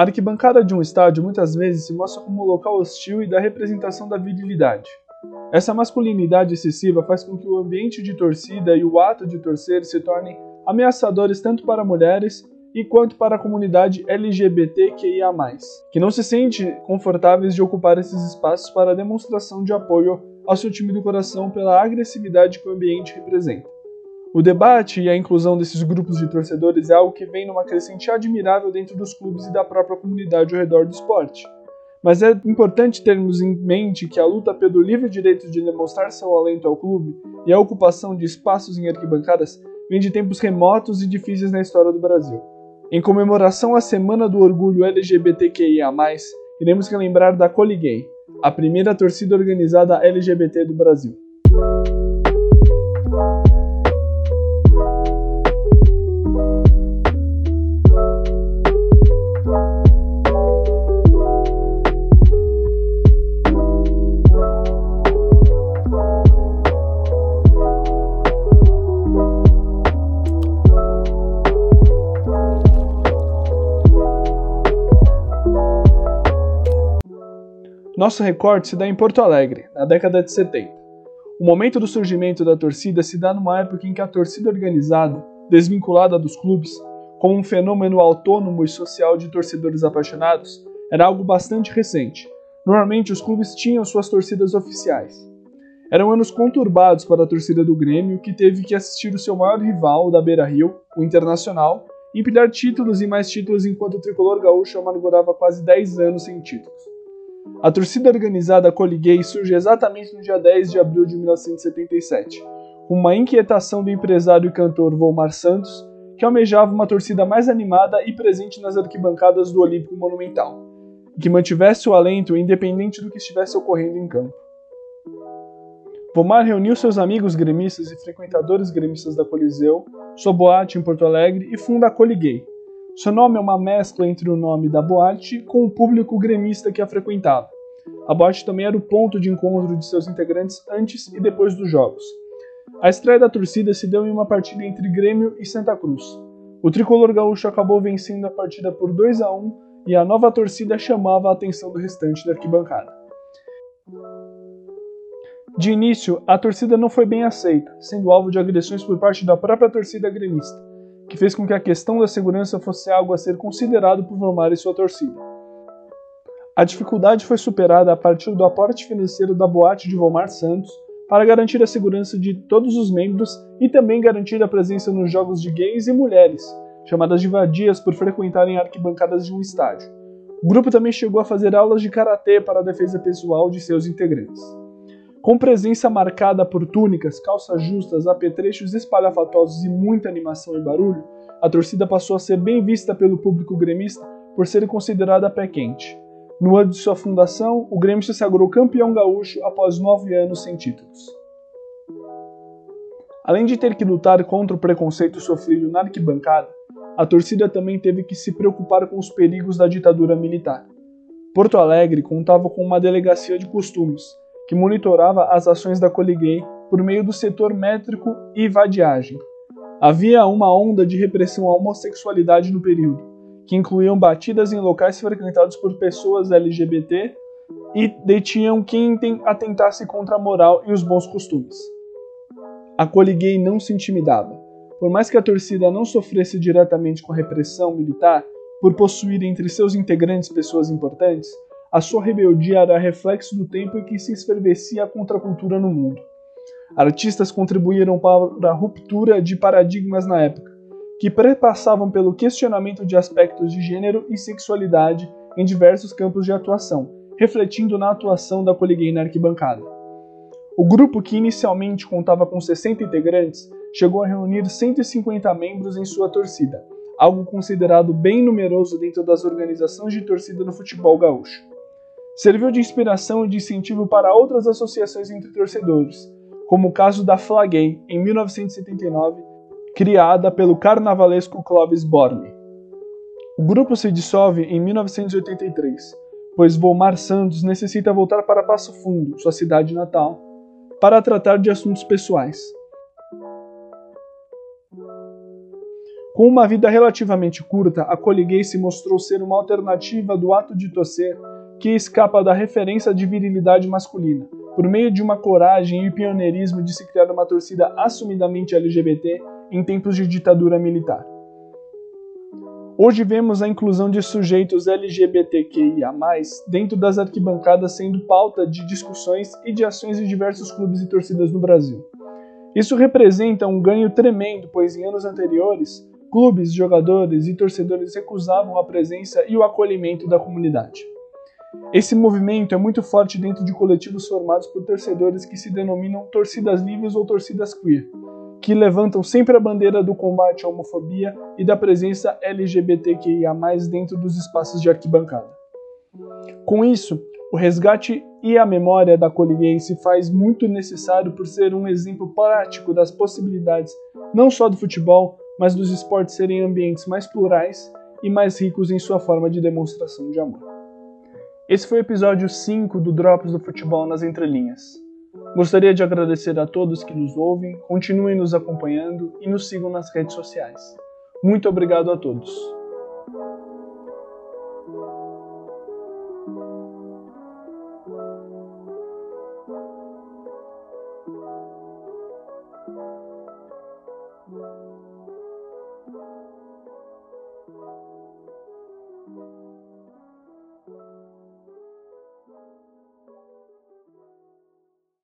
A arquibancada de um estádio muitas vezes se mostra como um local hostil e da representação da virilidade. Essa masculinidade excessiva faz com que o ambiente de torcida e o ato de torcer se tornem ameaçadores tanto para mulheres e quanto para a comunidade LGBTQIA+, que não se sente confortáveis de ocupar esses espaços para demonstração de apoio ao seu time do coração pela agressividade que o ambiente representa. O debate e a inclusão desses grupos de torcedores é algo que vem numa crescente admirável dentro dos clubes e da própria comunidade ao redor do esporte. Mas é importante termos em mente que a luta pelo livre direito de demonstrar seu alento ao clube e a ocupação de espaços em arquibancadas vem de tempos remotos e difíceis na história do Brasil. Em comemoração à Semana do Orgulho LGBTQIA+, iremos relembrar da Coliguei, a primeira torcida organizada LGBT do Brasil. Nosso recorte se dá em Porto Alegre, na década de 70. O momento do surgimento da torcida se dá numa época em que a torcida organizada, desvinculada dos clubes, como um fenômeno autônomo e social de torcedores apaixonados, era algo bastante recente. Normalmente os clubes tinham suas torcidas oficiais. Eram anos conturbados para a torcida do Grêmio, que teve que assistir o seu maior rival, da Beira Rio, o Internacional, empilhar títulos e mais títulos enquanto o tricolor gaúcho amargurava quase 10 anos sem títulos. A torcida organizada Coliguei surge exatamente no dia 10 de abril de 1977, com uma inquietação do empresário e cantor Volmar Santos, que almejava uma torcida mais animada e presente nas arquibancadas do Olímpico Monumental, que mantivesse o alento independente do que estivesse ocorrendo em campo. Volmar reuniu seus amigos gremistas e frequentadores gremistas da Coliseu, sua boate em Porto Alegre e funda a Coliguei, seu nome é uma mescla entre o nome da boate com o público gremista que a frequentava. A boate também era o ponto de encontro de seus integrantes antes e depois dos jogos. A estreia da torcida se deu em uma partida entre Grêmio e Santa Cruz. O tricolor gaúcho acabou vencendo a partida por 2 a 1 e a nova torcida chamava a atenção do restante da arquibancada. De início, a torcida não foi bem aceita, sendo alvo de agressões por parte da própria torcida gremista que fez com que a questão da segurança fosse algo a ser considerado por Vomar e sua torcida. A dificuldade foi superada a partir do aporte financeiro da boate de Vomar Santos para garantir a segurança de todos os membros e também garantir a presença nos jogos de gays e mulheres, chamadas de vadias por frequentarem arquibancadas de um estádio. O grupo também chegou a fazer aulas de karatê para a defesa pessoal de seus integrantes. Com presença marcada por túnicas, calças justas, apetrechos espalhafatosos e muita animação e barulho, a torcida passou a ser bem vista pelo público gremista por ser considerada pé quente. No ano de sua fundação, o Grêmio se sagrou campeão gaúcho após nove anos sem títulos. Além de ter que lutar contra o preconceito sofrido na arquibancada, a torcida também teve que se preocupar com os perigos da ditadura militar. Porto Alegre contava com uma delegacia de costumes, que monitorava as ações da Coliguei por meio do setor métrico e vadiagem. Havia uma onda de repressão à homossexualidade no período, que incluíam batidas em locais frequentados por pessoas LGBT e detinham quem atentasse contra a moral e os bons costumes. A Coliguei não se intimidava. Por mais que a torcida não sofresse diretamente com a repressão militar, por possuir entre seus integrantes pessoas importantes, a sua rebeldia era reflexo do tempo em que se esfervecia a contracultura no mundo. Artistas contribuíram para a ruptura de paradigmas na época, que prepassavam pelo questionamento de aspectos de gênero e sexualidade em diversos campos de atuação, refletindo na atuação da Poliguei na arquibancada. O grupo, que inicialmente contava com 60 integrantes, chegou a reunir 150 membros em sua torcida, algo considerado bem numeroso dentro das organizações de torcida no futebol gaúcho serviu de inspiração e de incentivo para outras associações entre torcedores, como o caso da Flagay, em 1979, criada pelo carnavalesco Clovis Borne. O grupo se dissolve em 1983, pois Volmar Santos necessita voltar para Passo Fundo, sua cidade natal, para tratar de assuntos pessoais. Com uma vida relativamente curta, a Coliguei se mostrou ser uma alternativa do ato de torcer que escapa da referência de virilidade masculina, por meio de uma coragem e pioneirismo de se criar uma torcida assumidamente LGBT em tempos de ditadura militar. Hoje vemos a inclusão de sujeitos LGBTQIA, dentro das arquibancadas sendo pauta de discussões e de ações de diversos clubes e torcidas no Brasil. Isso representa um ganho tremendo, pois em anos anteriores, clubes, jogadores e torcedores recusavam a presença e o acolhimento da comunidade. Esse movimento é muito forte dentro de coletivos formados por torcedores que se denominam torcidas livres ou torcidas queer, que levantam sempre a bandeira do combate à homofobia e da presença LGBTQIA+ dentro dos espaços de arquibancada. Com isso, o resgate e a memória da Coliguei se faz muito necessário por ser um exemplo prático das possibilidades não só do futebol, mas dos esportes serem ambientes mais plurais e mais ricos em sua forma de demonstração de amor. Esse foi o episódio 5 do Drops do Futebol nas Entrelinhas. Gostaria de agradecer a todos que nos ouvem, continuem nos acompanhando e nos sigam nas redes sociais. Muito obrigado a todos.